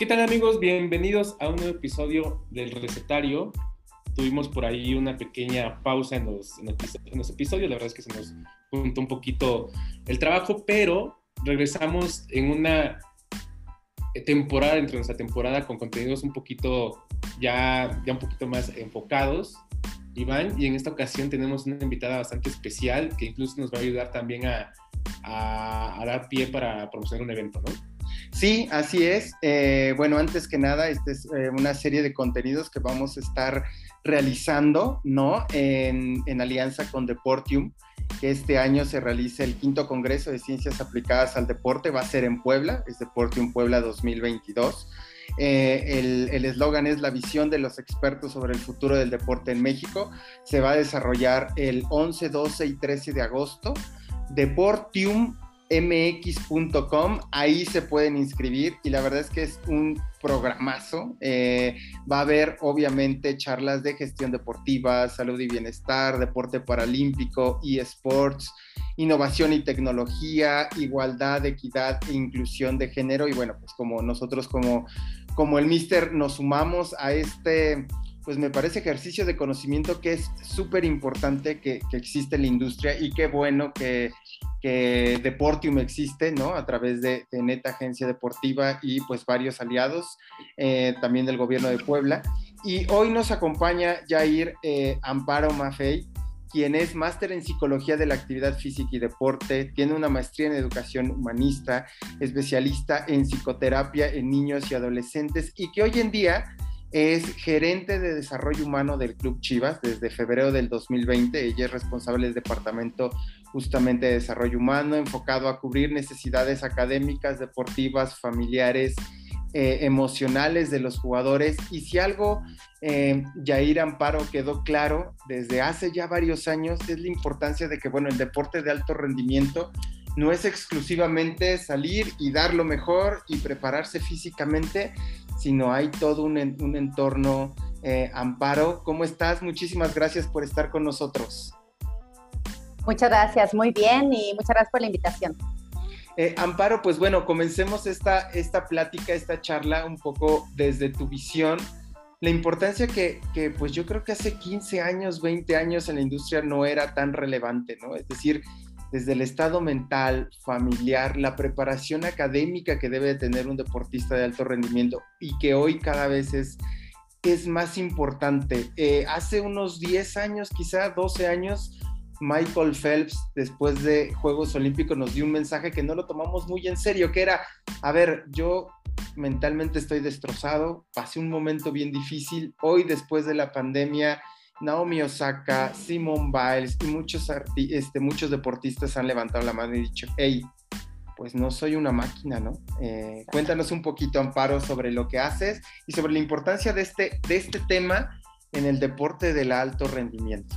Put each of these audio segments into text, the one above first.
¿Qué tal amigos? Bienvenidos a un nuevo episodio del recetario. Tuvimos por ahí una pequeña pausa en los, en episodios, la verdad es que se nos juntó un poquito el trabajo, pero regresamos en una temporada, dentro de nuestra temporada, con contenidos un poquito, ya, ya un poquito más enfocados, Iván, y en esta ocasión tenemos una invitada bastante especial que incluso nos va a ayudar también a, a, dar pie para promocionar un evento, ¿no? Sí, así es. Eh, bueno, antes que nada, esta es eh, una serie de contenidos que vamos a estar realizando, ¿no? En, alianza con Deportium, que este año se realiza el quinto Congreso de Ciencias Aplicadas al Deporte, va a ser en Puebla, es Deportium Puebla 2022. Eh, el eslogan es la visión de los expertos sobre el futuro del deporte en México. Se va a desarrollar el 11, 12 y 13 de agosto. Deportium mx.com, ahí se pueden inscribir y la verdad es que es un programazo. Eh, va a haber obviamente charlas de gestión deportiva, salud y bienestar, deporte paralímpico, eSports, innovación y tecnología, igualdad, equidad e inclusión de género y bueno, pues como nosotros como, como el Mister nos sumamos a este pues me parece ejercicio de conocimiento que es súper importante que, existe en la industria y qué bueno que, que Deportium existe, ¿no? A través de, Neta Agencia Deportiva y pues varios aliados, eh, también del gobierno de Puebla. Y hoy nos acompaña Jair eh, Amparo Maffei, quien es máster en psicología de la actividad física y deporte, tiene una maestría en educación humanista, especialista en psicoterapia en niños y adolescentes y que hoy en día es gerente de desarrollo humano del Club Chivas desde febrero del 2020. Ella es responsable del departamento justamente de desarrollo humano, enfocado a cubrir necesidades académicas, deportivas, familiares, eh, emocionales de los jugadores. Y si algo, eh, Yair Amparo quedó claro desde hace ya varios años, es la importancia de que, bueno, el deporte de alto rendimiento no es exclusivamente salir y dar lo mejor y prepararse físicamente, sino hay todo un, entorno. Eh, Amparo, ¿cómo estás? Muchísimas gracias por estar con nosotros. Muchas gracias, muy bien y muchas gracias por la invitación. Eh, Amparo, pues bueno, comencemos esta, esta plática, esta charla un poco desde tu visión. La importancia que, pues yo creo que hace 15 años, 20 años en la industria no era tan relevante, ¿no? Es decir, desde el estado mental, familiar, la preparación académica que debe tener un deportista de alto rendimiento y que hoy cada vez es, es más importante. Eh, hace unos 10 años, quizá 12 años, Michael Phelps, después de Juegos Olímpicos, nos dio un mensaje que no lo tomamos muy en serio, que era, a ver, yo mentalmente estoy destrozado, pasé un momento bien difícil, hoy después de la pandemia Naomi Osaka, Simone Biles y muchos, este, muchos deportistas han levantado la mano y dicho, hey, pues no soy una máquina, ¿no? Eh, cuéntanos un poquito, Amparo, sobre lo que haces y sobre la importancia de este, de este tema en el deporte del alto rendimiento.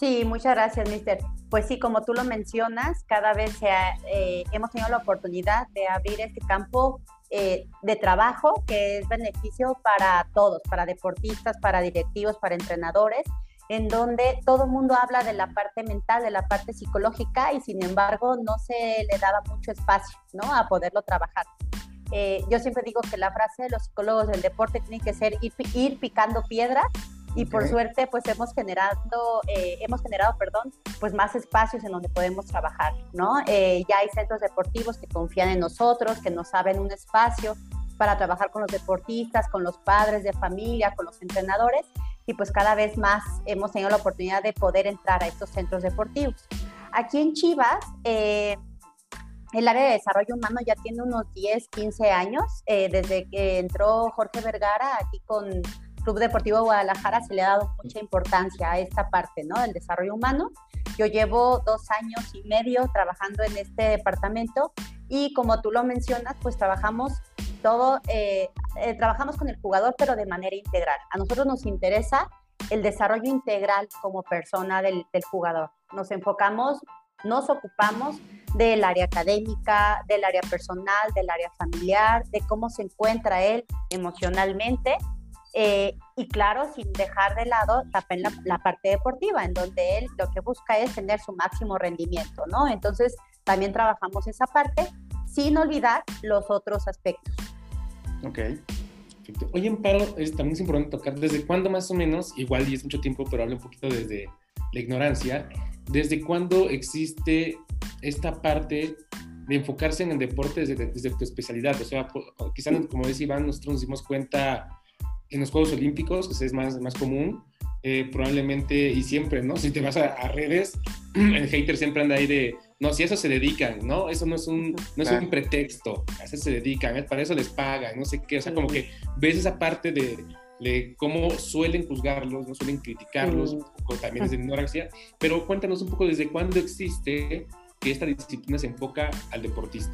Sí, muchas gracias, Mister. Pues sí, como tú lo mencionas, cada vez eh, hemos tenido la oportunidad de abrir este campo eh, de trabajo que es beneficio para todos, para deportistas, para directivos, para entrenadores, en donde todo el mundo habla de la parte mental, de la parte psicológica y sin embargo no se le daba mucho espacio ¿no? a poderlo trabajar. Eh, yo siempre digo que la frase de los psicólogos del deporte tiene que ser ir picando piedras y por suerte pues hemos generado, eh, hemos generado, perdón, pues más espacios en donde podemos trabajar, ¿no? Eh, ya hay centros deportivos que confían en nosotros, que nos saben un espacio para trabajar con los deportistas, con los padres de familia, con los entrenadores y pues cada vez más hemos tenido la oportunidad de poder entrar a estos centros deportivos. Aquí en Chivas, eh, el área de desarrollo humano ya tiene unos 10, 15 años, desde que entró Jorge Vergara aquí con Club Deportivo Guadalajara se le ha dado mucha importancia a esta parte, ¿no? Del desarrollo humano. Yo llevo dos años y medio trabajando en este departamento y como tú lo mencionas, pues trabajamos todo, eh, eh, trabajamos con el jugador, pero de manera integral. A nosotros nos interesa el desarrollo integral como persona del, del jugador. Nos enfocamos, nos ocupamos del área académica, del área personal, del área familiar, de cómo se encuentra él emocionalmente eh, y claro, sin dejar de lado también la, parte deportiva, en donde él lo que busca es tener su máximo rendimiento, ¿no? Entonces, también trabajamos esa parte sin olvidar los otros aspectos. Ok. Perfecto. Oye, Amparo, es, también es importante tocar desde cuándo más o menos, igual y es mucho tiempo, pero hablo un poquito desde la ignorancia, desde cuándo existe esta parte de enfocarse en el deporte desde, desde tu especialidad. O sea, quizás, como decía Iván, nosotros nos dimos cuenta en los Juegos Olímpicos, que es más, más común, eh, probablemente y siempre, ¿no? Si te vas a, redes, el hater siempre anda ahí de, no, si eso se dedican, ¿no? Eso no es un, no es un pretexto, a eso se dedican, ¿eh? para eso les pagan, no sé qué, o sea, como que ves esa parte de, de cómo suelen juzgarlos, no suelen criticarlos, o también desde ignorancia, pero cuéntanos un poco desde cuándo existe que esta disciplina se enfoca al deportista.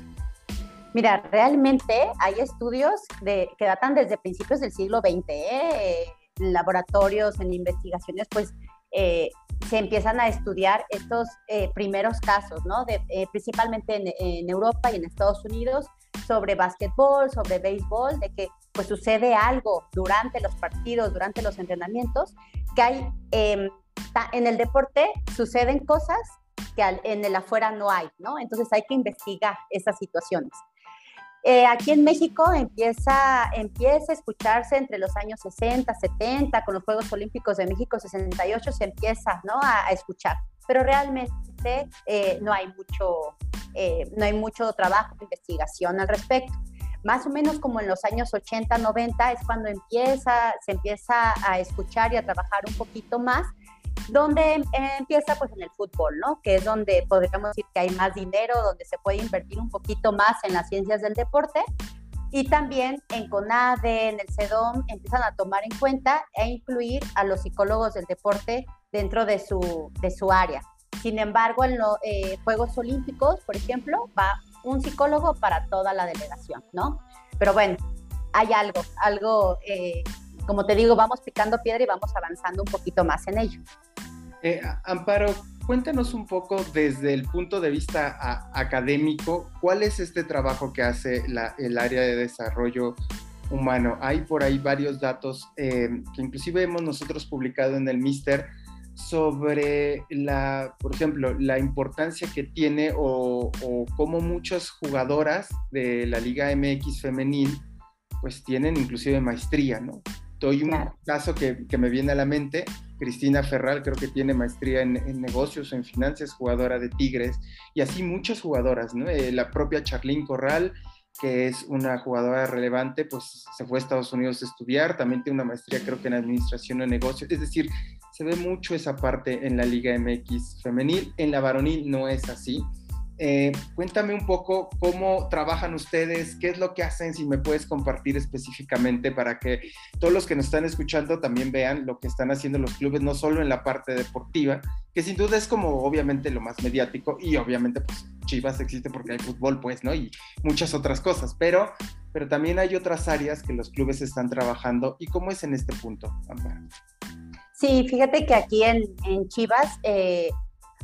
Mira, realmente hay estudios de, que datan desde principios del siglo XX, ¿eh? laboratorios, en investigaciones, pues eh, se empiezan a estudiar estos eh, primeros casos, ¿no? De, principalmente en, en, Europa y en Estados Unidos, sobre básquetbol, sobre béisbol, de que pues sucede algo durante los partidos, durante los entrenamientos, que hay em, en el deporte suceden cosas que en el afuera no hay, ¿no? Entonces hay que investigar esas situaciones. Eh, aquí en México empieza, empieza a escucharse entre los años 60, 70, con los Juegos Olímpicos de México 68 se empieza ¿no? a, escuchar, pero realmente eh, no, hay mucho, eh, no hay mucho trabajo de investigación al respecto. Más o menos como en los años 80, 90 es cuando empieza, se empieza a escuchar y a trabajar un poquito más donde empieza pues en el fútbol, ¿no? Que es donde podríamos decir que hay más dinero, donde se puede invertir un poquito más en las ciencias del deporte. Y también en CONADE, en el CEDOM, empiezan a tomar en cuenta e incluir a los psicólogos del deporte dentro de su, de su área. Sin embargo, en los eh, Juegos Olímpicos, por ejemplo, va un psicólogo para toda la delegación, ¿no? Pero bueno, hay algo, algo, eh, como te digo, vamos picando piedra y vamos avanzando un poquito más en ello. Eh, Amparo, cuéntanos un poco desde el punto de vista académico, ¿cuál es este trabajo que hace el área de desarrollo humano? Hay por ahí varios datos eh, que inclusive hemos nosotros publicado en el Mister sobre la, por ejemplo, la importancia que tiene o, o cómo muchas jugadoras de la Liga MX femenil pues tienen inclusive maestría, ¿no? Doy un caso que, que, me viene a la mente, Cristina Ferral creo que tiene maestría en, negocios o en finanzas, jugadora de Tigres, y así muchas jugadoras, ¿no? Eh, la propia Charlene Corral, que es una jugadora relevante, pues se fue a Estados Unidos a estudiar, también tiene una maestría creo que en administración de negocios, es decir, se ve mucho esa parte en la Liga MX femenil, en la varonil no es así. Eh, cuéntame un poco cómo trabajan ustedes, qué es lo que hacen, si me puedes compartir específicamente para que todos los que nos están escuchando también vean lo que están haciendo los clubes, no solo en la parte deportiva, que sin duda es como obviamente lo más mediático y obviamente pues Chivas existe porque hay fútbol, pues, ¿no? Y muchas otras cosas, pero, pero también hay otras áreas que los clubes están trabajando y cómo es en este punto, Sí, fíjate que aquí en, en Chivas... Eh,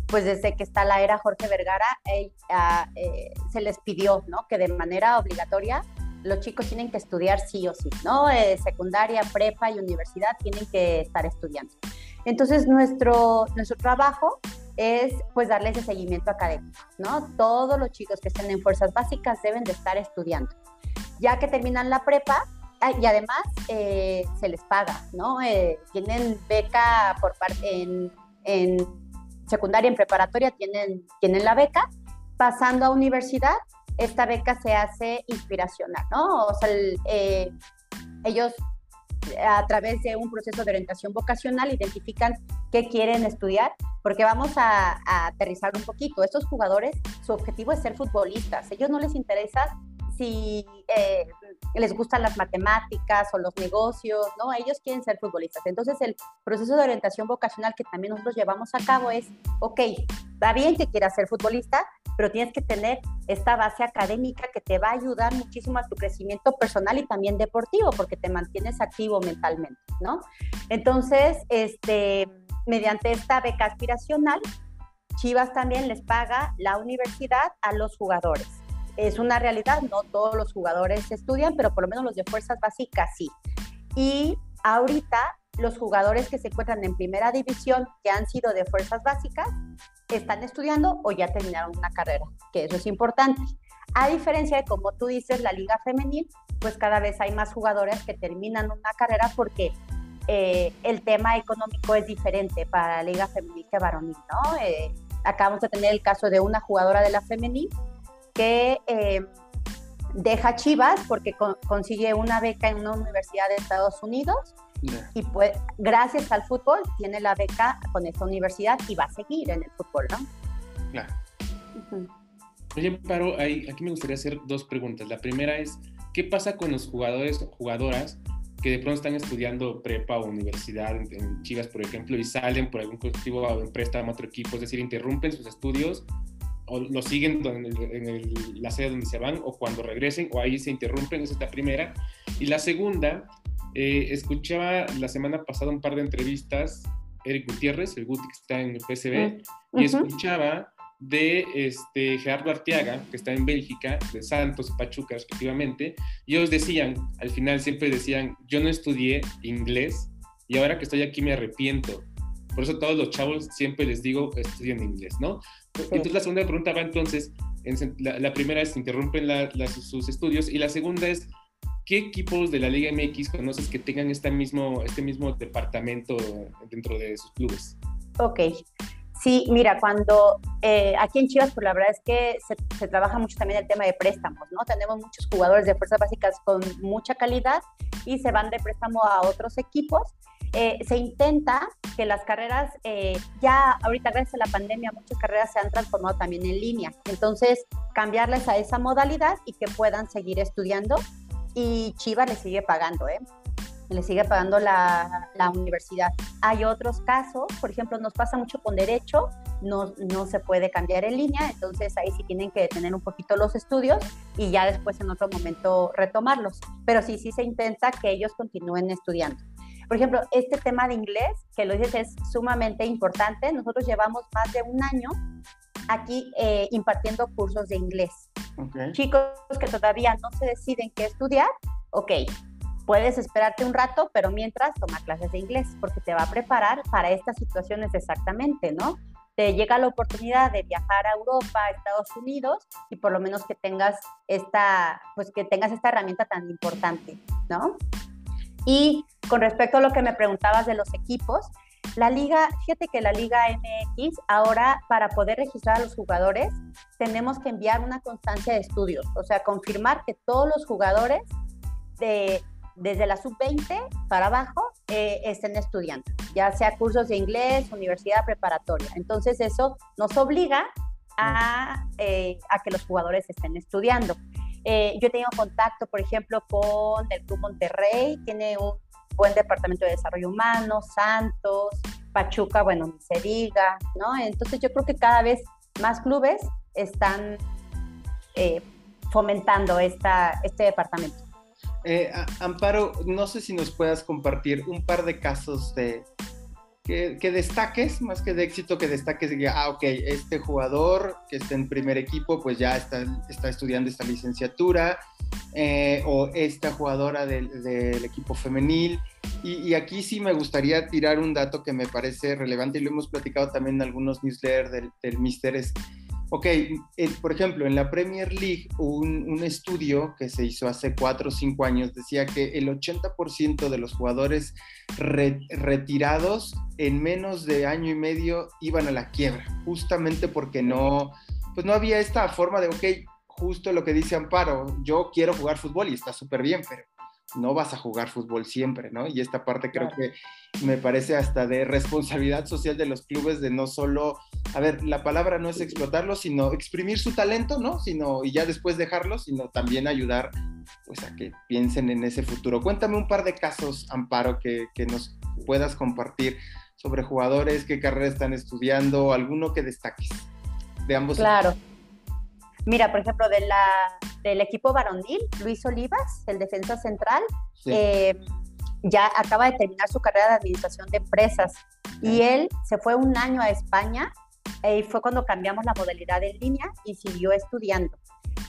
pues desde que está la era Jorge Vergara, eh, se les pidió, ¿no? Que de manera obligatoria los chicos tienen que estudiar sí o sí, ¿no? Eh, secundaria, prepa y universidad tienen que estar estudiando. Entonces, nuestro, nuestro trabajo es pues darle ese seguimiento académico, ¿no? Todos los chicos que estén en fuerzas básicas deben de estar estudiando. Ya que terminan la prepa, y además eh, se les paga, ¿no? tienen beca por parte en secundaria, en preparatoria tienen, tienen la beca, pasando a universidad, esta beca se hace inspiracional, ¿no? O sea, eh, ellos a través de un proceso de orientación vocacional identifican qué quieren estudiar, porque vamos a, a, aterrizar un poquito. Estos jugadores, su objetivo es ser futbolistas. A ellos no les interesa si eh, les gustan las matemáticas o los negocios, ¿no? Ellos quieren ser futbolistas. Entonces el proceso de orientación vocacional que también nosotros llevamos a cabo es, ok, está bien que quieras ser futbolista, pero tienes que tener esta base académica que te va a ayudar muchísimo a tu crecimiento personal y también deportivo, porque te mantienes activo mentalmente, ¿no? Entonces, este, mediante esta beca aspiracional, Chivas también les paga la universidad a los jugadores es una realidad, no todos los jugadores estudian, pero por lo menos los de fuerzas básicas sí. Y ahorita los jugadores que se encuentran en primera división, que han sido de fuerzas básicas, están estudiando o ya terminaron una carrera, que eso es importante. A diferencia de, como tú dices, la liga femenil, pues cada vez hay más jugadores que terminan una carrera porque eh, el tema económico es diferente para la liga femenil que varonil, ¿no? Eh, acabamos de tener el caso de una jugadora de la femenil que eh, deja Chivas porque consigue una beca en una universidad de Estados Unidos y pues gracias al fútbol tiene la beca con esta universidad y va a seguir en el fútbol, ¿no? Claro. Oye, Paro, aquí me gustaría hacer dos preguntas. La primera es, ¿qué pasa con los jugadores o jugadoras que de pronto están estudiando prepa o universidad en, Chivas, por ejemplo, y salen por algún motivo a un préstamo a otro equipo, es decir, interrumpen sus estudios o lo siguen en, la sede donde se van o cuando regresen o ahí se interrumpen, esa es la primera. Y la segunda, eh, escuchaba la semana pasada un par de entrevistas, Eric Gutiérrez, el Guti que está en el PSB, y escuchaba de este, Gerardo Arteaga, que está en Bélgica, de Santos y Pachuca respectivamente, y ellos decían, al final siempre decían, yo no estudié inglés y ahora que estoy aquí me arrepiento. Por eso todos los chavos siempre les digo, estudien inglés, ¿no? Entonces la segunda pregunta va entonces, la, primera es, interrumpen sus estudios y la segunda es, ¿qué equipos de la Liga MX conoces que tengan este mismo, este mismo departamento dentro de sus clubes? Ok, Sí, mira, cuando eh, aquí en Chivas, pues la verdad es que se, trabaja mucho también el tema de préstamos, ¿no? Tenemos muchos jugadores de fuerzas básicas con mucha calidad y se van de préstamo a otros equipos. Eh, se intenta que las carreras, eh, ya ahorita gracias a la pandemia, muchas carreras se han transformado también en línea. Entonces, cambiarles a esa modalidad y que puedan seguir estudiando. Y Chivas le sigue pagando, ¿eh? le sigue pagando la, la, universidad. Hay otros casos, por ejemplo, nos pasa mucho con derecho, no, no se puede cambiar en línea, entonces ahí sí tienen que detener un poquito los estudios y ya después en otro momento retomarlos. Pero sí, sí se intenta que ellos continúen estudiando. Por ejemplo, este tema de inglés, que lo dices, es sumamente importante. Nosotros llevamos más de un año aquí eh, impartiendo cursos de inglés. Chicos que todavía no se deciden qué estudiar, ok, puedes esperarte un rato, pero mientras toma clases de inglés, porque te va a preparar para estas situaciones exactamente, ¿no? Te llega la oportunidad de viajar a Europa, a Estados Unidos, y por lo menos que tengas esta, pues que tengas esta herramienta tan importante, ¿no? Y con respecto a lo que me preguntabas de los equipos, la liga, fíjate que la liga MX ahora para poder registrar a los jugadores tenemos que enviar una constancia de estudios, o sea, confirmar que todos los jugadores de, desde la sub-20 para abajo eh, estén estudiando, ya sea cursos de inglés, universidad preparatoria. Entonces eso nos obliga a, eh, a que los jugadores estén estudiando. Eh, yo he tenido contacto, por ejemplo, con el Club Monterrey, tiene un buen departamento de desarrollo humano, Santos, Pachuca, bueno, ni se diga, ¿no? Entonces yo creo que cada vez más clubes están fomentando esta, este departamento. Eh, Amparo, no sé si nos puedas compartir un par de casos de que, destaques, más que de éxito, que destaques, diga, ah, ok, este jugador que está en primer equipo, pues ya está, está estudiando esta licenciatura, eh, o esta jugadora del, equipo femenil. Y, aquí sí me gustaría tirar un dato que me parece relevante y lo hemos platicado también en algunos newsletters del, del Ok, por ejemplo, en la Premier League, un, estudio que se hizo hace cuatro o cinco años decía que el 80% de los jugadores retirados en menos de año y medio iban a la quiebra, justamente porque no, pues no había esta forma de, ok, justo lo que dice Amparo, yo quiero jugar fútbol y está súper bien, pero no vas a jugar fútbol siempre, ¿no? Y esta parte creo que me parece hasta de responsabilidad social de los clubes de no solo, a ver, la palabra no es explotarlo, sino exprimir su talento, ¿no? Sino, y ya después dejarlo, sino también ayudar, pues, a que piensen en ese futuro. Cuéntame un par de casos, Amparo, que, que nos puedas compartir sobre jugadores, qué carrera están estudiando, alguno que destaques de ambos. Claro. Mira, por ejemplo, de la, del equipo varonil, Luis Olivas, el defensa central, eh, ya acaba de terminar su carrera de administración de empresas y él se fue un año a España y fue cuando cambiamos la modalidad en línea y siguió estudiando.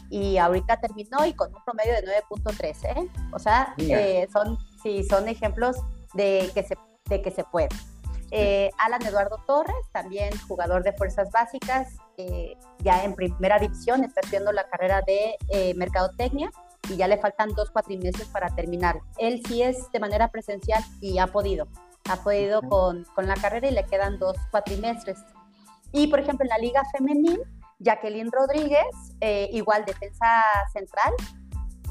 Y ahorita terminó y con un promedio de 9.3, ¿eh? O sea, eh, son, sí, son ejemplos de que se, de que se puede. Eh, Alan Eduardo Torres, también jugador de fuerzas básicas, eh, ya en primera división, está haciendo la carrera de eh, mercadotecnia y ya le faltan dos cuatrimestres para terminar. Él sí es de manera presencial y ha podido, ha podido con, con la carrera y le quedan dos cuatrimestres. Y por ejemplo, en la Liga Femenil, Jacqueline Rodríguez, eh, igual defensa central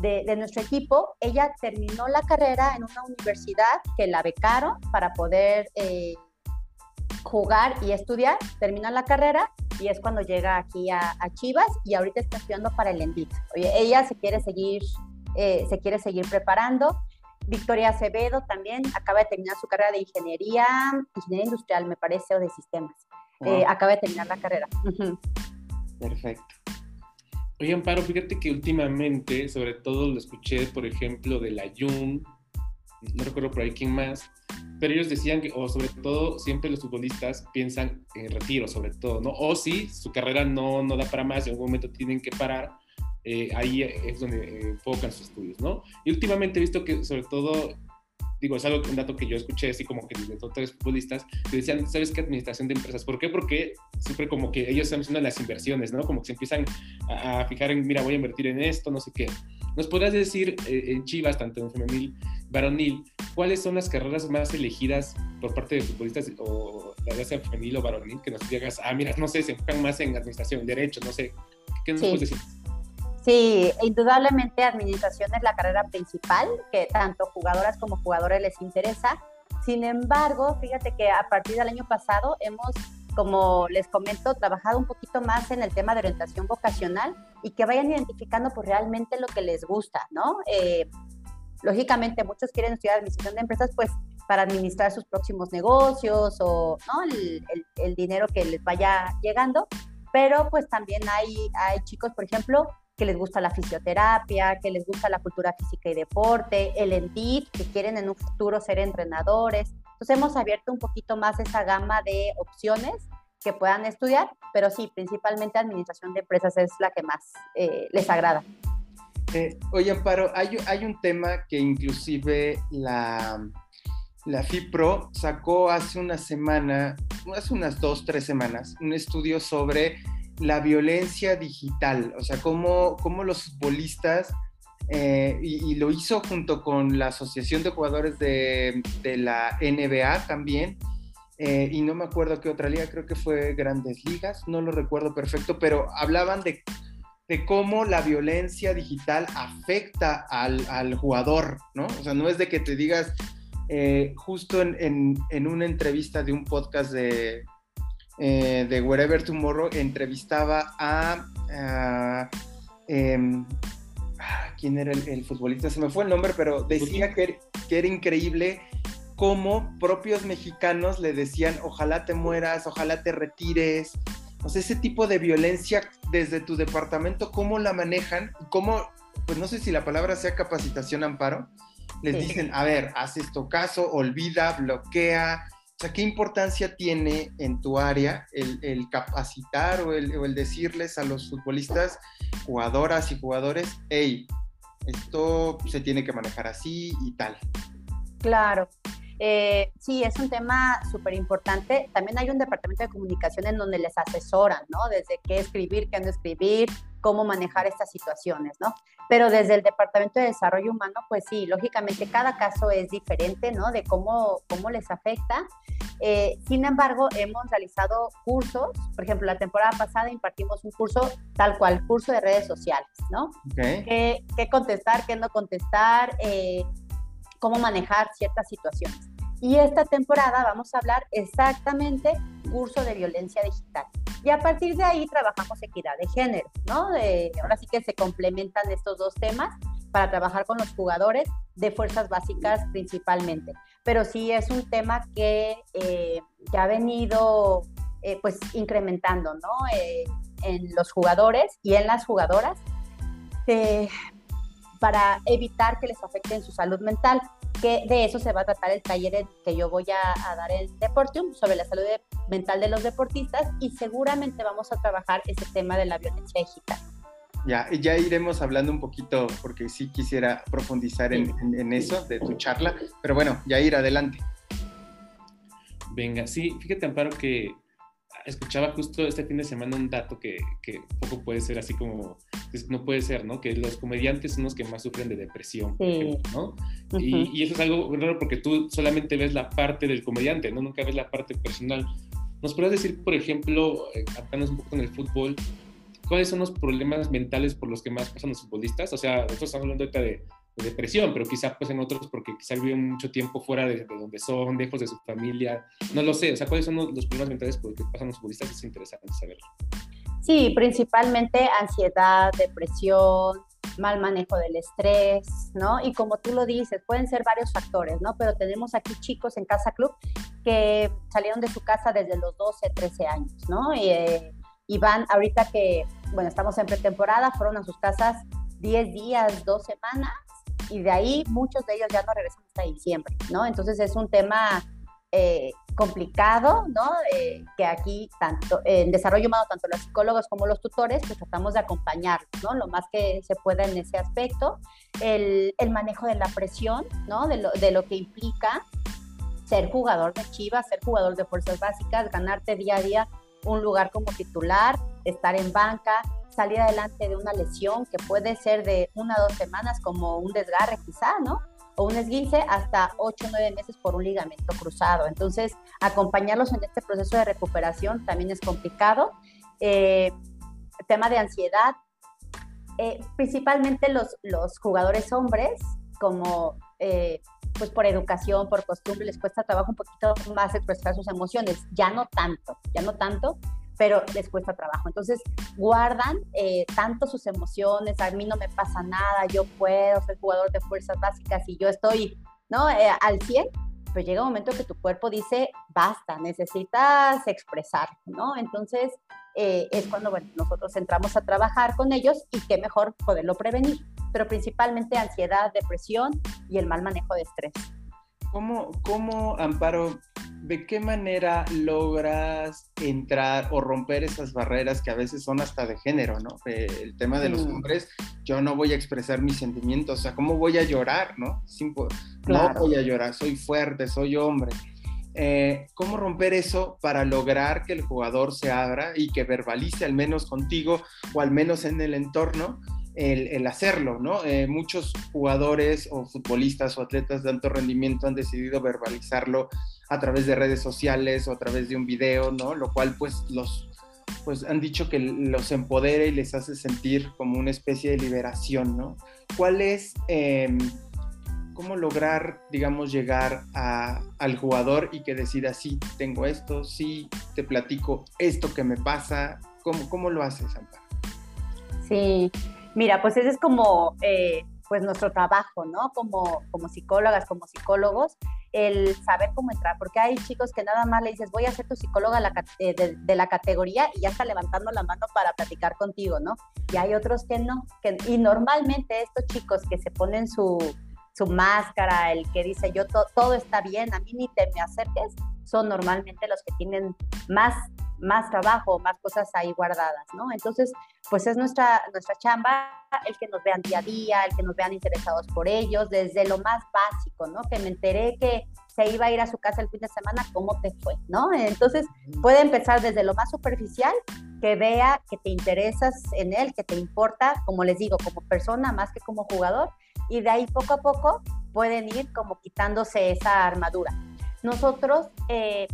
de, de, nuestro equipo, ella terminó la carrera en una universidad que la becaron para poder eh, jugar y estudiar, termina la carrera y es cuando llega aquí a, Chivas y ahorita está estudiando para el Endit. Oye, ella se quiere seguir, eh, se quiere seguir preparando. Victoria Acevedo también acaba de terminar su carrera de ingeniería, ingeniería industrial, me parece, o de sistemas. Eh, acaba de terminar la carrera. Perfecto. Oye, Amparo, fíjate que últimamente, sobre todo lo escuché, por ejemplo, de la Jung, no recuerdo por ahí quién más, pero ellos decían que, o sobre todo, siempre los futbolistas piensan en retiro, sobre todo, ¿no? O si su carrera no, no da para más en algún momento tienen que parar, eh, ahí es donde enfocan sus estudios, ¿no? Y últimamente he visto que, sobre todo, digo, es algo, un dato que yo escuché así como que de otros futbolistas, que decían, ¿sabes qué? Administración de empresas. ¿Por qué? Porque siempre como que ellos están haciendo las inversiones, ¿no? Como que se empiezan a, fijar en, mira, voy a invertir en esto, no sé qué. ¿Nos podrás decir eh, en Chivas, tanto en femenil, varonil, cuáles son las carreras más elegidas por parte de futbolistas, o ya sea femenil o varonil, que nos digas, ah, mira, no sé, se enfocan más en administración, derecho, no sé. ¿Qué nos puedes decir? Sí, indudablemente administración es la carrera principal, que tanto jugadoras como jugadores les interesa. Sin embargo, fíjate que a partir del año pasado hemos, como les comento, trabajado un poquito más en el tema de orientación vocacional y que vayan identificando pues realmente lo que les gusta, ¿no? Eh, lógicamente muchos quieren estudiar administración de empresas pues para administrar sus próximos negocios o el, dinero que les vaya llegando, pero pues también hay, hay chicos, por ejemplo, que les gusta la fisioterapia, que les gusta la cultura física y deporte, el ENDIT, que quieren en un futuro ser entrenadores. Entonces hemos abierto un poquito más esa gama de opciones que puedan estudiar, pero sí, principalmente administración de empresas es la que más eh, les agrada. Eh, oye, Amparo, hay, un tema que inclusive la, la FIPRO sacó hace una semana, hace unas dos, tres semanas, un estudio sobre la violencia digital, o sea, cómo, cómo los futbolistas, eh, y, lo hizo junto con la Asociación de Jugadores de, de la NBA también, eh, y no me acuerdo qué otra liga, creo que fue Grandes Ligas, no lo recuerdo perfecto, pero hablaban de, de cómo la violencia digital afecta al, al, jugador, ¿no? O sea, no es de que te digas, eh, justo en, en, en, una entrevista de un podcast de, eh, de Wherever Tomorrow entrevistaba a... Em, ah, ¿Quién era el, futbolista? Se me fue el nombre, pero decía que, que era increíble cómo propios mexicanos le decían, ojalá te mueras, ojalá te retires. O sea, ese tipo de violencia desde tu departamento, ¿cómo la manejan? ¿Cómo, pues no sé si la palabra sea capacitación amparo? Les dicen, a ver, haz esto caso, olvida, bloquea, sea, ¿qué importancia tiene en tu área el, capacitar o el, decirles a los futbolistas, jugadoras y jugadores, hey, esto se tiene que manejar así y tal? Claro. Eh, sí, es un tema súper importante. También hay un departamento de comunicación en donde les asesoran, ¿no? Desde qué escribir, qué no escribir, cómo manejar estas situaciones, ¿no? Pero desde el Departamento de Desarrollo Humano, pues sí, lógicamente cada caso es diferente, ¿no? De cómo, cómo les afecta. Eh, sin embargo, hemos realizado cursos, por ejemplo, la temporada pasada impartimos un curso tal cual, curso de redes sociales, ¿no? ¿Qué, contestar, qué no contestar, eh, cómo manejar ciertas situaciones. Y esta temporada vamos a hablar exactamente curso de violencia digital. Y a partir de ahí trabajamos equidad de género, ¿no? ahora sí que se complementan estos dos temas para trabajar con los jugadores de fuerzas básicas principalmente. Pero sí es un tema que, eh, que ha venido eh, pues incrementando, ¿no? Eh, en los jugadores y en las jugadoras para evitar que les afecte en su salud mental que de eso se va a tratar el taller que yo voy a, dar en Deportium sobre la salud mental de los deportistas y seguramente vamos a trabajar ese tema de la violencia digital. Ya, ya iremos hablando un poquito porque sí quisiera profundizar en, en, eso de tu charla, pero bueno, ya ir adelante. Venga, sí, fíjate Amparo que escuchaba justo este fin de semana un dato que, que poco puede ser así como, no puede ser, ¿no? Que los comediantes son los que más sufren de depresión, ¿no? y, eso es algo raro porque tú solamente ves la parte del comediante, ¿no? Nunca ves la parte personal. ¿Nos podrías decir, por ejemplo, eh, apenas un poco en el fútbol, cuáles son los problemas mentales por los que más pasan los futbolistas? O sea, nosotros estamos hablando ahorita de de depresión, pero quizá pues en otros porque quizá viven mucho tiempo fuera de, donde son, lejos de su familia, no lo sé, o sea, ¿cuáles son los, problemas mentales por los que pasan los futbolistas? Es interesante saberlo. Sí, principalmente ansiedad, depresión, mal manejo del estrés, ¿no? Y como tú lo dices, pueden ser varios factores, ¿no? Pero tenemos aquí chicos en Casa Club que salieron de su casa desde los 12, 13 años, ¿no? Y, eh, y van, ahorita que, bueno, estamos en pretemporada, fueron a sus casas 10 días, 2 semanas y de ahí muchos de ellos ya no regresan hasta diciembre, ¿no? Entonces es un tema eh, complicado, ¿no? Eh, que aquí, tanto en desarrollo humano, tanto los psicólogos como los tutores, pues tratamos de acompañarlos, ¿no? Lo más que se pueda en ese aspecto. El, manejo de la presión, ¿no? De lo, de lo que implica ser jugador de Chivas, ser jugador de fuerzas básicas, ganarte día a día un lugar como titular, estar en banca, salir adelante de una lesión que puede ser de una o dos semanas como un desgarre quizá, ¿no? O un esguince hasta ocho o nueve meses por un ligamento cruzado. Entonces, acompañarlos en este proceso de recuperación también es complicado. Eh, tema de ansiedad, eh, principalmente los, los jugadores hombres, como eh, pues por educación, por costumbre, les cuesta trabajo un poquito más expresar sus emociones. Ya no tanto, ya no tanto, pero les cuesta trabajo. Entonces, guardan eh, tanto sus emociones, a mí no me pasa nada, yo puedo ser jugador de fuerzas básicas y yo estoy, ¿no? Eh, al 100, pues llega un momento que tu cuerpo dice, basta, necesitas expresar, ¿no? Entonces, eh, es cuando bueno, nosotros entramos a trabajar con ellos y qué mejor poderlo prevenir, pero principalmente ansiedad, depresión y el mal manejo de estrés. ¿Cómo, cómo Amparo, de qué manera logras entrar o romper esas barreras que a veces son hasta de género, ¿no? Eh, el tema de los hombres, yo no voy a expresar mis sentimientos, o sea, ¿cómo voy a llorar, no? No voy a llorar, soy fuerte, soy hombre. Eh, ¿Cómo romper eso para lograr que el jugador se abra y que verbalice al menos contigo o al menos en el entorno el, hacerlo, ¿no? Eh, muchos jugadores o futbolistas o atletas de alto rendimiento han decidido verbalizarlo a través de redes sociales o a través de un video, ¿no? Lo cual pues los pues han dicho que los empodera y les hace sentir como una especie de liberación, ¿no? ¿Cuál es, em, cómo lograr, digamos, llegar al jugador y que decida, sí, tengo esto, sí, te platico esto que me pasa? ¿Cómo, cómo lo haces, Amparo? Sí, Mira, pues ese es como eh, pues nuestro trabajo, ¿no? Como, como psicólogas, como psicólogos, el saber cómo entrar, porque hay chicos que nada más le dices, voy a ser tu psicóloga eh, de, la categoría y ya está levantando la mano para platicar contigo, ¿no? Y hay otros que no, que, y normalmente estos chicos que se ponen su, su máscara, el que dice yo todo está bien, a mí ni te me acerques, son normalmente los que tienen más más trabajo, más cosas ahí guardadas, ¿no? Entonces, pues es nuestra, nuestra chamba el que nos vean día a día, el que nos vean interesados por ellos, desde lo más básico, ¿no? Que me enteré que se iba a ir a su casa el fin de semana, ¿cómo te fue? ¿No? Entonces, puede empezar desde lo más superficial, que vea que te interesas en él, que te importa, como les digo, como persona más que como jugador, y de ahí poco a poco pueden ir como quitándose esa armadura. Nosotros eh,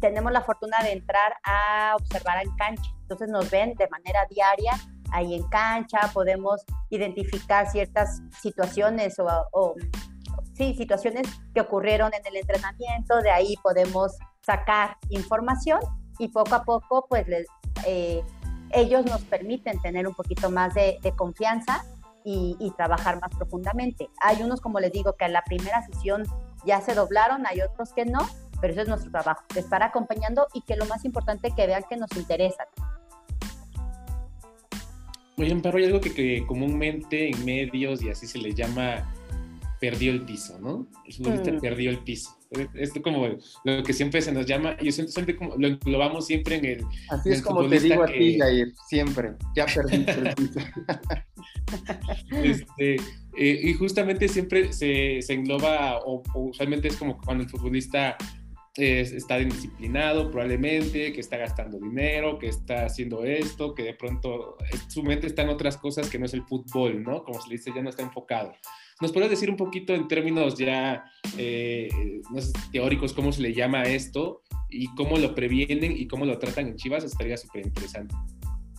tenemos la fortuna de entrar a observar en cancha. Entonces nos ven de manera diaria ahí en cancha, podemos identificar ciertas situaciones o, sí, situaciones que ocurrieron en el entrenamiento, de ahí podemos sacar información y poco a poco pues les, eh, ellos nos permiten tener un poquito más de, confianza y, y, trabajar más profundamente. Hay unos, como les digo, que en la primera sesión ya se doblaron, hay otros que no, pero eso es nuestro trabajo, estar acompañando y que lo más importante que vean que nos interesa. Oye, pero hay algo que, comúnmente en medios y así se le llama perdió el piso, ¿no? El futbolista mm. perdió el piso. Esto como lo que siempre se nos llama, y siempre, como lo englobamos siempre en el. Así es como te digo a ti, Jair, siempre, ya perdí el piso. este, eh, y justamente siempre se, se engloba, o, usualmente es como cuando el futbolista está indisciplinado probablemente, que está gastando dinero, que está haciendo esto, que de pronto su mente está en otras cosas que no es el fútbol, ¿no? Como se le dice, ya no está enfocado. ¿Nos podrías decir un poquito en términos ya eh, teóricos cómo se le llama esto y cómo lo previenen y cómo lo tratan en Chivas? Estaría súper interesante.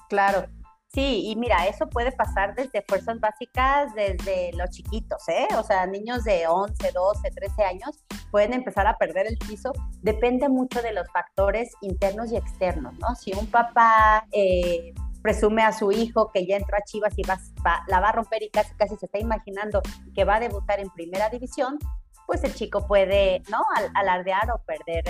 Claro, Sí, y mira, eso puede pasar desde fuerzas básicas, desde los chiquitos, ¿eh? O sea, niños de 11, 12, 13 años pueden empezar a perder el piso. Depende mucho de los factores internos y externos, ¿no? Si un papá eh, presume a su hijo que ya entró a Chivas y va, la va a romper y casi, casi se está imaginando que va a debutar en primera división, pues el chico puede, ¿no? alardear o perder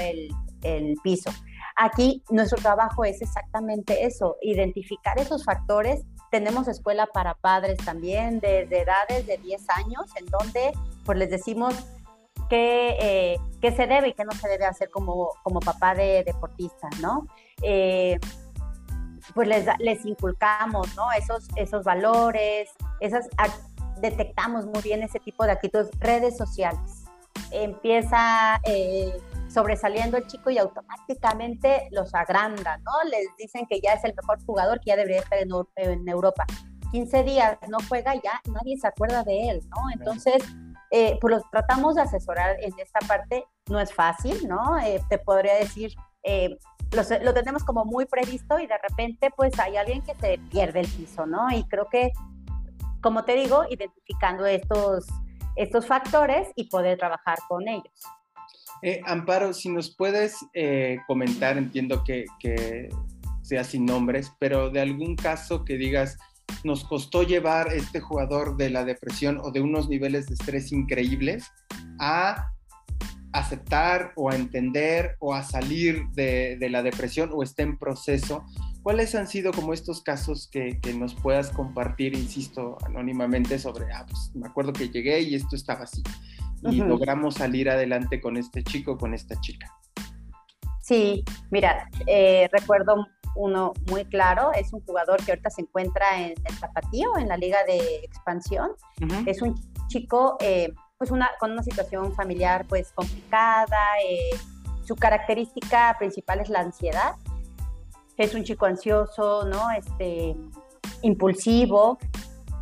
el piso. Aquí nuestro trabajo es exactamente eso, identificar esos factores. Tenemos escuela para padres también desde edades de 10 años, en donde pues les decimos qué, eh, qué se debe y qué no se debe hacer como, como papá de deportista, ¿no? Eh, pues les, les inculcamos, ¿no? Esos, esos valores, esas, detectamos muy bien ese tipo de actitudes, redes sociales. Empieza eh, sobresaliendo el chico y automáticamente los agranda, ¿no? Les dicen que ya es el mejor jugador, que ya debería estar en, Europa. 15 días no juega ya, nadie se acuerda de él, ¿no? Entonces, eh, pues los tratamos de asesorar en esta parte, no es fácil, ¿no? Eh, te podría decir, eh, lo, tenemos como muy previsto y de repente pues hay alguien que se pierde el piso, ¿no? Y creo que, como te digo, identificando estos, estos factores y poder trabajar con ellos. Eh, Amparo, si nos puedes eh, comentar, entiendo que, sea sin nombres, pero de algún caso que digas, nos costó llevar este jugador de la depresión o de unos niveles de estrés increíbles a aceptar o a entender o a salir de, la depresión o está en proceso. ¿Cuáles han sido como estos casos que, nos puedas compartir, insisto, anónimamente sobre, ah, pues me acuerdo que llegué y esto estaba así? Y logramos salir adelante con este chico, con esta chica. Sí, mira, eh, recuerdo uno muy claro, es un jugador que ahorita se encuentra en el Zapatío, en la Liga de Expansión. Es un chico eh, pues una, con una situación familiar pues complicada, eh, su característica principal es la ansiedad. Es un chico ansioso, ¿no? Este, impulsivo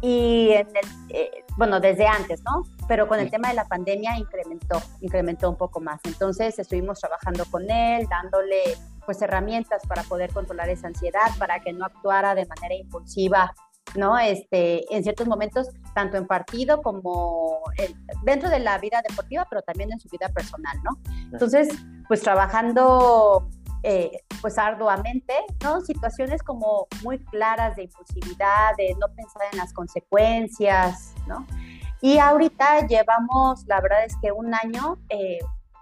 y en el, bueno, desde antes, ¿no? pero con el tema de la pandemia incrementó, incrementó un poco más. Entonces estuvimos trabajando con él, dándole pues herramientas para poder controlar esa ansiedad, para que no actuara de manera impulsiva, ¿no? Este, en ciertos momentos, tanto en partido como dentro de la vida deportiva, pero también en su vida personal, ¿no? Entonces, pues trabajando eh, pues arduamente, ¿no? Situaciones como muy claras de impulsividad, de no pensar en las consecuencias, ¿no? Y ahorita llevamos, la verdad es que un año eh,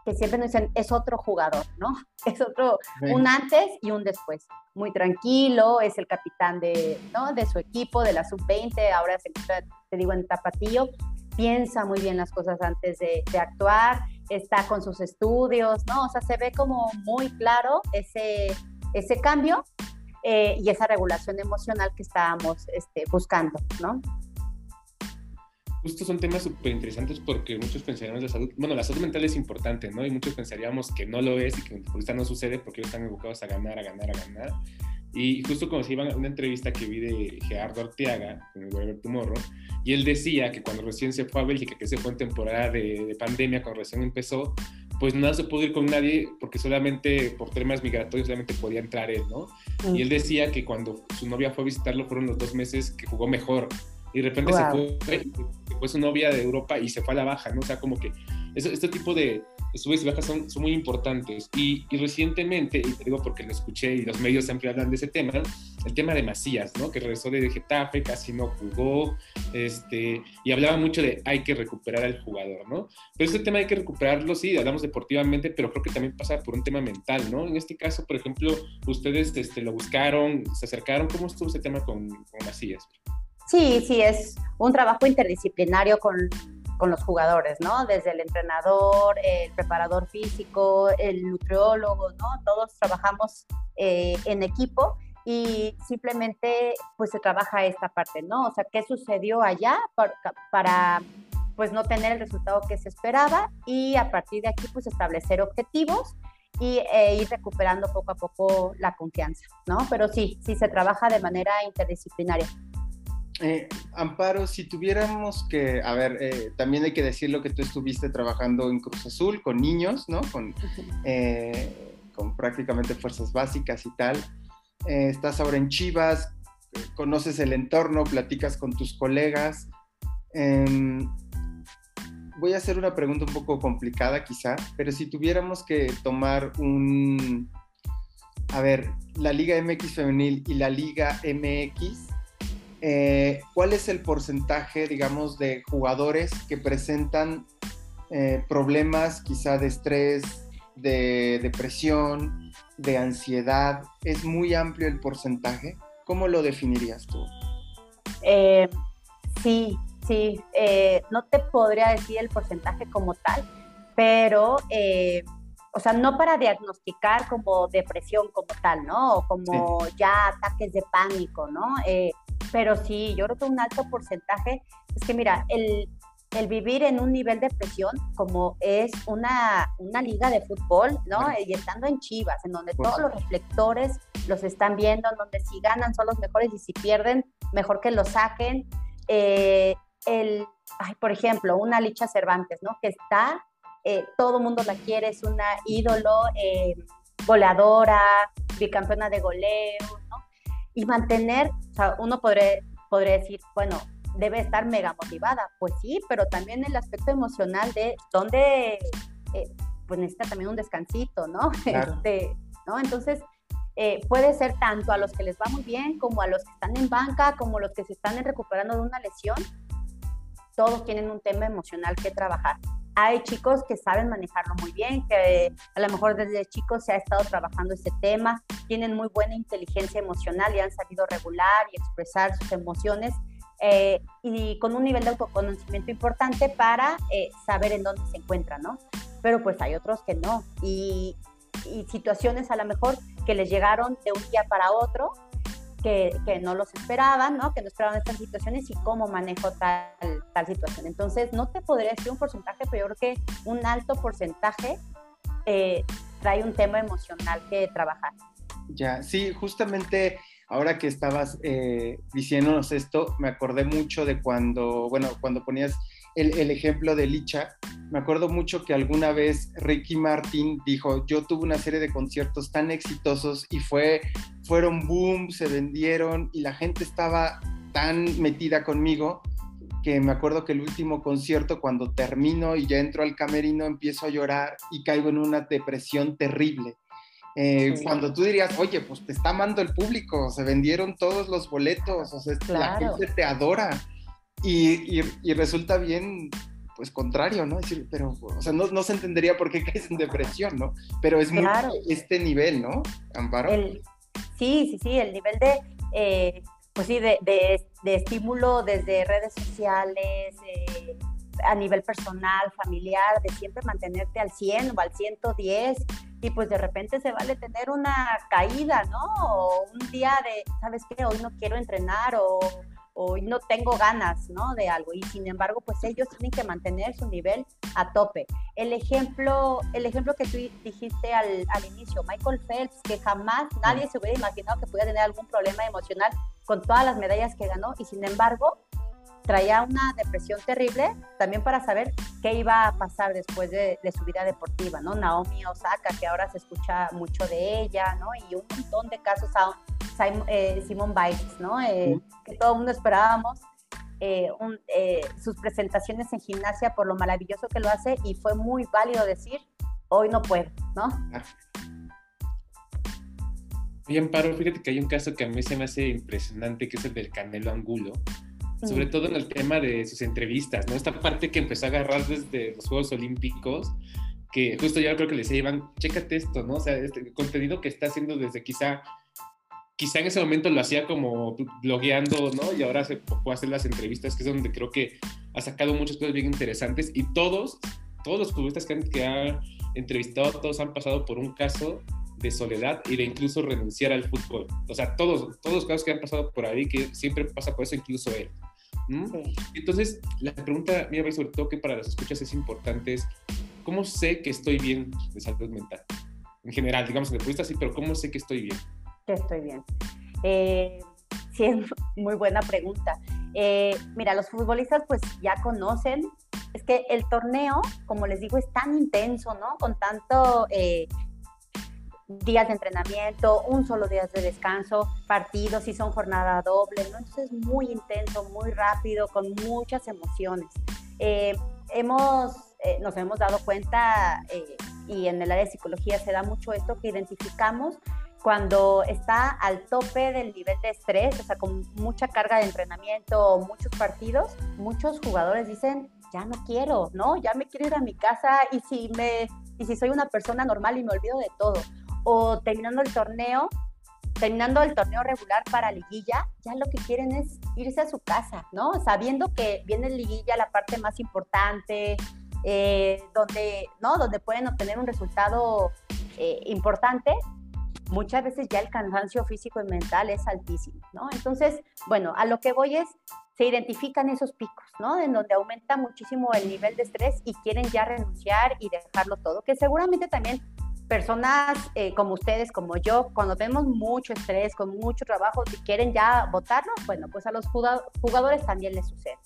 que siempre nos dicen, es otro jugador, ¿no? Es otro, un antes y un después. Muy tranquilo, es el capitán de, ¿no? de su equipo, de la sub-20, ahora se te digo, en Tapatillo. Piensa muy bien las cosas antes de, actuar, está con sus estudios, ¿no? O sea, se ve como muy claro ese, ese cambio eh, y esa regulación emocional que estábamos este, buscando, ¿no? Justo son temas súper interesantes porque muchos pensaríamos la salud, bueno, la salud mental es importante, ¿no? Y muchos pensaríamos que no lo es y que el no sucede porque ellos están enfocados a ganar, a ganar, a ganar. Y justo como se iba una entrevista que vi de Gerardo Arteaga en el Tomorrow, y él decía que cuando recién se fue a Bélgica, que se fue en temporada de, de pandemia, cuando recién empezó, pues no se pudo ir con nadie porque solamente por temas migratorios solamente podía entrar él, ¿no? Y él decía que cuando su novia fue a visitarlo fueron los dos meses que jugó mejor y de repente se fue, fue su novia de Europa y se fue a la baja, ¿no? O sea, como que este tipo de subes y bajas son, son muy importantes. Y, y, recientemente, y te digo porque lo escuché y los medios siempre hablan de ese tema, el tema de Macías, ¿no? Que regresó de Getafe, casi no jugó, este, y hablaba mucho de hay que recuperar al jugador, ¿no? Pero ese tema hay que recuperarlo, sí, hablamos deportivamente, pero creo que también pasa por un tema mental, ¿no? En este caso, por ejemplo, ustedes este, lo buscaron, se acercaron, ¿cómo estuvo ese tema con, con Macías? Sí, sí, es un trabajo interdisciplinario con, los jugadores, ¿no? Desde el entrenador, el preparador físico, el nutriólogo, ¿no? Todos trabajamos eh, en equipo y simplemente pues se trabaja esta parte, ¿no? O sea, ¿qué sucedió allá para, para pues no tener el resultado que se esperaba y a partir de aquí pues establecer objetivos y e ir recuperando poco a poco la confianza, ¿no? Pero sí, sí se trabaja de manera interdisciplinaria. Eh, Amparo, si tuviéramos que, a ver, eh, también hay que decir lo que tú estuviste trabajando en Cruz Azul con niños, ¿no? Con, eh, con prácticamente fuerzas básicas y tal. estás ahora en Chivas, conoces el entorno, platicas con tus colegas. Em, voy a hacer una pregunta un poco complicada quizá, pero si tuviéramos que tomar un, a ver, la Liga MX femenil y la Liga MX, eh, ¿cuál es el porcentaje, digamos, de jugadores que presentan eh, problemas quizá de estrés, de depresión, de ansiedad? ¿Es muy amplio el porcentaje? ¿Cómo lo definirías tú? Eh, sí, sí. no te podría decir el porcentaje como tal, pero o sea, no para diagnosticar como depresión como tal, ¿no? O como ya ataques de pánico, ¿no? Eh, pero sí, yo creo que un alto porcentaje es que, mira, el, el vivir en un nivel de presión como es una, una liga de fútbol, ¿no? Y estando en Chivas, en donde todos los reflectores los están viendo, en donde si ganan son los mejores y si pierden, mejor que lo saquen. Eh, el, ay, por ejemplo, una Licha Cervantes, ¿no? Que está eh, todo mundo la quiere, es una ídolo, eh, goleadora, bicampeona de goleo. Y mantener, o sea, uno podría, podría decir, bueno, debe estar mega motivada, pues sí, pero también el aspecto emocional de dónde, eh, pues necesita también un descansito, ¿no? Este, ¿no? Entonces, puede ser tanto a los que les va muy bien, como a los que están en banca, como los que se están recuperando de una lesión, todos tienen un tema emocional que trabajar. Hay chicos que saben manejarlo muy bien, que a lo mejor desde chicos se ha estado trabajando este tema, tienen muy buena inteligencia emocional y han sabido regular y expresar sus emociones eh, y con un nivel de autoconocimiento importante para eh, saber en dónde se encuentran, ¿no? Pero pues hay otros que no y, y situaciones a lo mejor que les llegaron de un día para otro que, no los esperaban, ¿no? Que no esperaban estas situaciones y cómo manejo tal, tal situación. Entonces, no te podría decir un porcentaje, pero yo creo que un alto porcentaje eh, trae un tema emocional que trabajar. Ya, sí, justamente ahora que estabas eh, diciéndonos esto, me acordé mucho de cuando, bueno, cuando ponías el, el, ejemplo de Licha, me acuerdo mucho que alguna vez Ricky Martin dijo, yo tuve una serie de conciertos tan exitosos y fue, fueron boom, se vendieron y la gente estaba tan metida conmigo que me acuerdo que el último concierto, cuando termino y ya entro al camerino, empiezo a llorar y caigo en una depresión terrible. Eh, cuando tú dirías, oye, pues te está amando el público, se vendieron todos los boletos, o sea, la gente te adora y, y, resulta bien, pues contrario, ¿no? decir, pero, o sea, no, no, se entendería por qué caes en depresión, ¿no? Pero es muy este nivel, ¿no, Amparo? sí, sí, sí, el nivel de, eh, pues sí, de, de, estímulo desde redes sociales, eh, a nivel personal, familiar, de siempre mantenerte al 100 o al 110 y pues de repente se vale tener una caída, ¿no? O un día de, ¿sabes qué? Hoy no quiero entrenar o hoy no tengo ganas, ¿no? De algo. Y sin embargo, pues ellos tienen que mantener su nivel a tope. El ejemplo, el ejemplo que tú dijiste al, al inicio, Michael Phelps, que jamás nadie se hubiera imaginado que pudiera tener algún problema emocional con todas las medallas que ganó y sin embargo traía una depresión terrible, también para saber qué iba a pasar después de, su vida deportiva, ¿no? Naomi Osaka, que ahora se escucha mucho de ella, ¿no? Y un montón de casos, Simon, eh, Simon Biles, ¿no? Eh, que todo el mundo esperábamos. Eh, sus presentaciones en gimnasia por lo maravilloso que lo hace y fue muy válido decir, hoy no puedo, ¿no? Bien, Paro, fíjate que hay un caso que a mí se me hace impresionante, que es el del Canelo Angulo, sobre todo en el tema de sus entrevistas, ¿no? Esta parte que empezó a agarrar desde los Juegos Olímpicos, que justo yo creo que le decía, Iván, chécate esto, ¿no? O sea, este contenido que está haciendo desde quizá, quizá en ese momento lo hacía como blogueando, ¿no? Y ahora se puede hacer las entrevistas, que es donde creo que ha sacado muchas cosas bien interesantes y todos, todos los futbolistas que han, que ha entrevistado, todos han pasado por un caso de soledad y de incluso renunciar al fútbol. O sea, todos, todos los casos que han pasado por ahí, que siempre pasa por eso, incluso él. Entonces, la pregunta mía, sobre todo que para las escuchas es importante, es ¿cómo sé que estoy bien de salud mental? en general, digamos, en deportista sí, pero ¿cómo sé que estoy bien? Que estoy bien. Eh, sí, es muy buena pregunta. Eh, mira, los futbolistas pues ya conocen, es que el torneo, como les digo, es tan intenso, ¿no? Con tanto eh, días de entrenamiento, un solo día de descanso, partidos, si son jornada doble, ¿no? Entonces es muy intenso, muy rápido, con muchas emociones. hemos, nos hemos dado cuenta, y en el área de psicología se da mucho esto, que identificamos cuando está al tope del nivel de estrés, o sea, con mucha carga de entrenamiento, muchos partidos, muchos jugadores dicen, ya no quiero, ¿no? Ya me quiero ir a mi casa y si me y si soy una persona normal y me olvido de todo. O terminando el torneo, terminando el torneo regular para liguilla, ya lo que quieren es irse a su casa, ¿no? Sabiendo que viene liguilla la parte más importante, eh, donde, ¿no? donde pueden obtener un resultado eh, importante, muchas veces ya el cansancio físico y mental es altísimo, ¿no? Entonces, bueno, a lo que voy es, se identifican esos picos, ¿no? En donde aumenta muchísimo el nivel de estrés y quieren ya renunciar y dejarlo todo, que seguramente también personas eh, como ustedes, como yo, cuando tenemos mucho estrés, con mucho trabajo y quieren ya votarlo, bueno, pues a los jugadores también les sucede.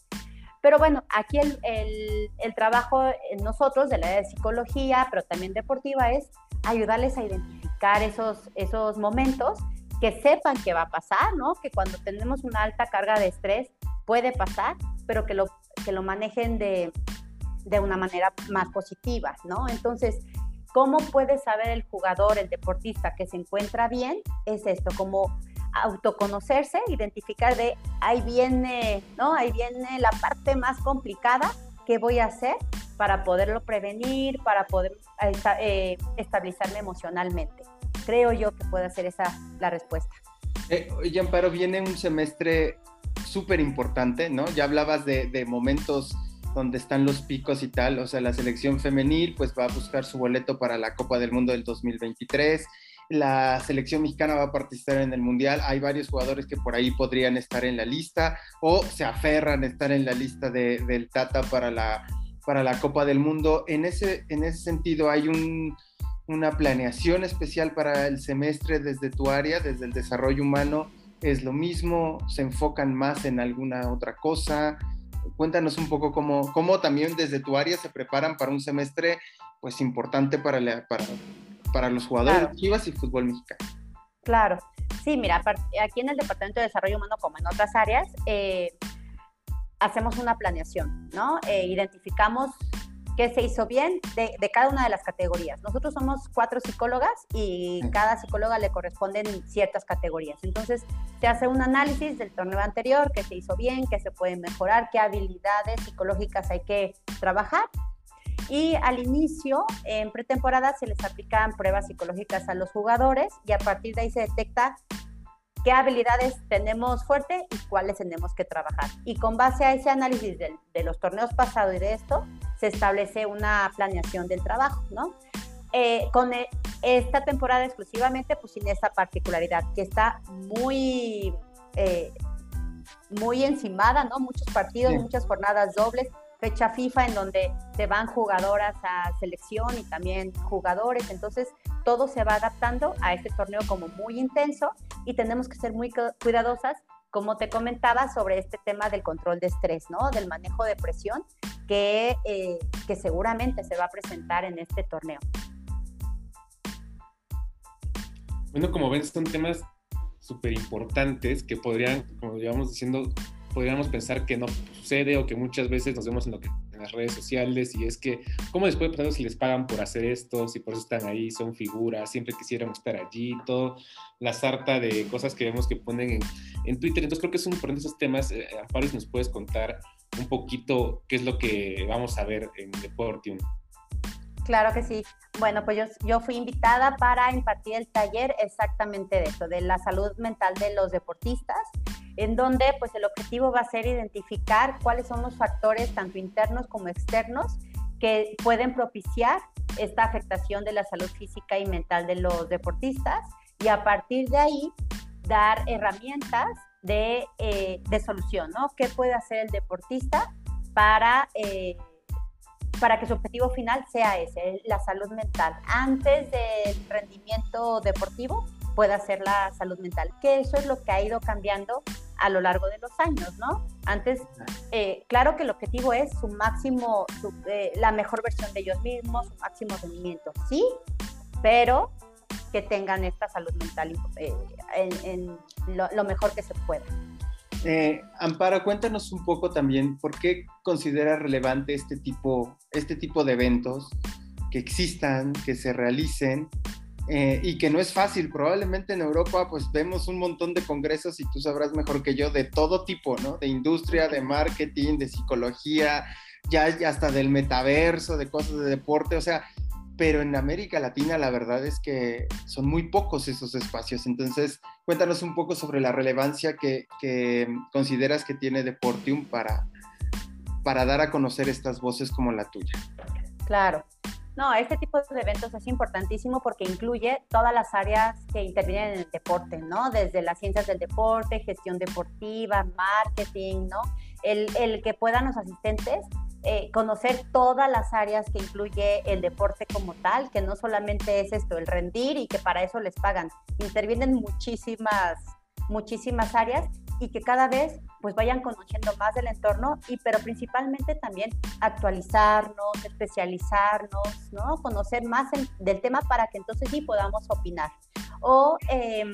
Pero bueno, aquí el, trabajo en nosotros de la de psicología, pero también deportiva, es ayudarles a identificar esos, esos momentos, que sepan que va a pasar, ¿no? Que cuando tenemos una alta carga de estrés puede pasar, pero que lo, que lo manejen de, de una manera más positiva, ¿no? Entonces, ¿cómo puede saber el jugador, el deportista que se encuentra bien? Es esto, como autoconocerse, identificar de ahí viene, ¿no? Ahí viene la parte más complicada que voy a hacer para poderlo prevenir, para poder eh, estabilizarme emocionalmente. Creo yo que puede ser esa la respuesta. Eh, oye, Amparo, viene un semestre súper importante, ¿no? Ya hablabas de, de momentos donde están los picos y tal, o sea, la selección femenil pues va a buscar su boleto para la Copa del Mundo del 2023 la selección mexicana va a participar en el Mundial. Hay varios jugadores que por ahí podrían estar en la lista o se aferran a estar en la lista del Tata para la, para la Copa del Mundo. En ese, en ese sentido, hay una planeación especial para el semestre desde tu área, desde el desarrollo humano. ¿Es lo mismo? ¿Se enfocan más en alguna otra cosa? Cuéntanos un poco cómo, cómo también desde tu área se preparan para un semestre pues importante para, la, para, para los jugadores de Chivas y fútbol mexicano. Claro, sí, mira, aquí en el Departamento de Desarrollo Humano, como en otras áreas, eh, hacemos una planeación, ¿no? Eh, identificamos qué se hizo bien de, cada una de las categorías. Nosotros somos cuatro psicólogas y cada psicóloga le corresponden ciertas categorías. Entonces, se hace un análisis del torneo anterior, qué se hizo bien, qué se puede mejorar, qué habilidades psicológicas hay que trabajar y al inicio, en pretemporada, se les aplican pruebas psicológicas a los jugadores y a partir de ahí se detecta qué habilidades tenemos fuerte y cuáles tenemos que trabajar. Y con base a ese análisis de, de los torneos pasados y de esto, se establece una planeación del trabajo, ¿no? Eh, con e, esta temporada exclusivamente, pues sin esa particularidad, que está muy, eh, muy encimada, ¿no? Muchos partidos, muchas jornadas dobles, fecha FIFA en donde se van jugadoras a selección y también jugadores, entonces todo se va adaptando a este torneo como muy intenso y tenemos que ser muy cuidadosas, como te comentaba, sobre este tema del control de estrés, ¿no? Del manejo de presión que, eh, que seguramente se va a presentar en este torneo. Bueno, como ven, son temas súper importantes que podrían, como llevamos diciendo, podríamos pensar que no sucede o que muchas veces nos vemos en, lo que, en las redes sociales y es que, ¿cómo después de si les pagan por hacer esto? Si por eso están ahí, son figuras, siempre quisiéramos estar allí, todo la sarta de cosas que vemos que ponen en, Twitter. Entonces creo que son importantes esos temas. Eh, Amparis, ¿nos puedes contar un poquito qué es lo que vamos a ver en Deportium? Claro que sí. Bueno, pues yo, yo, fui invitada para impartir el taller exactamente de eso, de la salud mental de los deportistas en donde pues el objetivo va a ser identificar cuáles son los factores tanto internos como externos que pueden propiciar esta afectación de la salud física y mental de los deportistas y a partir de ahí dar herramientas de, eh, de solución, ¿no? ¿Qué puede hacer el deportista para, eh, para que su objetivo final sea ese, la salud mental. Antes del rendimiento deportivo pueda ser la salud mental, que eso es lo que ha ido cambiando a lo largo de los años, ¿no? Antes, eh, claro que el objetivo es su máximo, eh, la mejor versión de ellos mismos, su máximo rendimiento, sí, pero que tengan esta salud mental eh, en, lo, mejor que se pueda. Amparo, cuéntanos un poco también por qué considera relevante este tipo, este tipo de eventos que existan, que se realicen eh, y que no es fácil. Probablemente en Europa pues vemos un montón de congresos y tú sabrás mejor que yo de todo tipo, ¿no? De industria, de marketing, de psicología, ya, hasta del metaverso, de cosas de deporte, o sea, pero en América Latina la verdad es que son muy pocos esos espacios. Entonces, cuéntanos un poco sobre la relevancia que, que consideras que tiene Deportium para, para dar a conocer estas voces como la tuya. Claro. No, este tipo de eventos es importantísimo porque incluye todas las áreas que intervienen en el deporte, ¿no? Desde las ciencias del deporte, gestión deportiva, marketing, ¿no? El, que puedan los asistentes eh, conocer todas las áreas que incluye el deporte como tal, que no solamente es esto, el rendir y que para eso les pagan. Intervienen muchísimas, muchísimas áreas y que cada vez pues vayan conociendo más del entorno y pero principalmente también actualizarnos, especializarnos, ¿no? Conocer más del tema para que entonces sí podamos opinar. O em,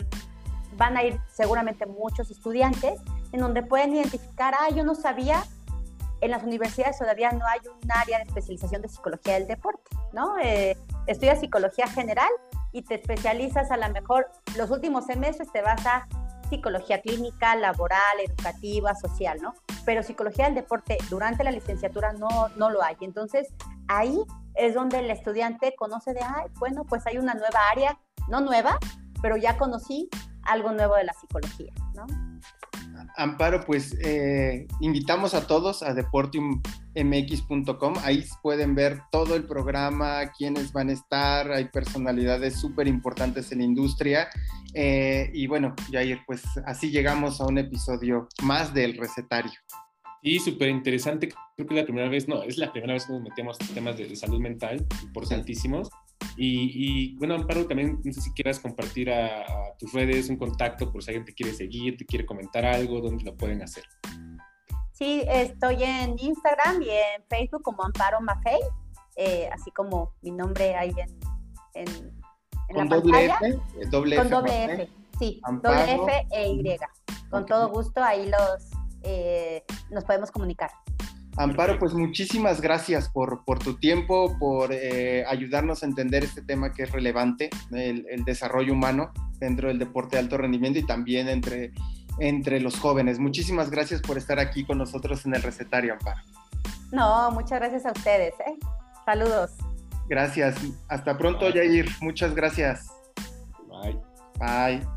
van a ir seguramente muchos estudiantes en donde pueden identificar, ah, yo no sabía, en las universidades todavía no hay un área de especialización de psicología del deporte, ¿no? Eh, estudias psicología general y te especializas a lo mejor los últimos semestres te vas a psicología clínica, laboral, educativa, social, ¿no? Pero psicología del deporte durante la licenciatura no, no lo hay. Entonces, ahí es donde el estudiante conoce de, ay, bueno, pues hay una nueva área, no nueva, pero ya conocí algo nuevo de la psicología, ¿no? Amparo, pues eh, invitamos a todos a deportiummx.com. Ahí pueden ver todo el programa, quiénes van a estar, hay personalidades súper importantes en la industria. Eh, y bueno, Jair, pues así llegamos a un episodio más del recetario. Sí, súper interesante. Creo que es la primera vez, no, es la primera vez que nos metemos temas de, salud mental, importantísimos. Y, bueno, Amparo, también no sé si quieras compartir a, tus redes un contacto por si alguien te quiere seguir, te quiere comentar algo, dónde lo pueden hacer. Sí, estoy en Instagram y en Facebook como Amparo Mafei, eh, así como mi nombre ahí en, en, la pantalla. F, doble con doble F, sí, doble F e Y. Con todo gusto ahí los eh, nos podemos comunicar. Amparo, pues muchísimas gracias por, tu tiempo, por eh, ayudarnos a entender este tema que es relevante, el, desarrollo humano dentro del deporte de alto rendimiento y también entre, entre los jóvenes. Muchísimas gracias por estar aquí con nosotros en el recetario, Amparo. No, muchas gracias a ustedes. ¿eh? Saludos. Gracias. Hasta pronto, Jair. Muchas gracias. Bye. Bye.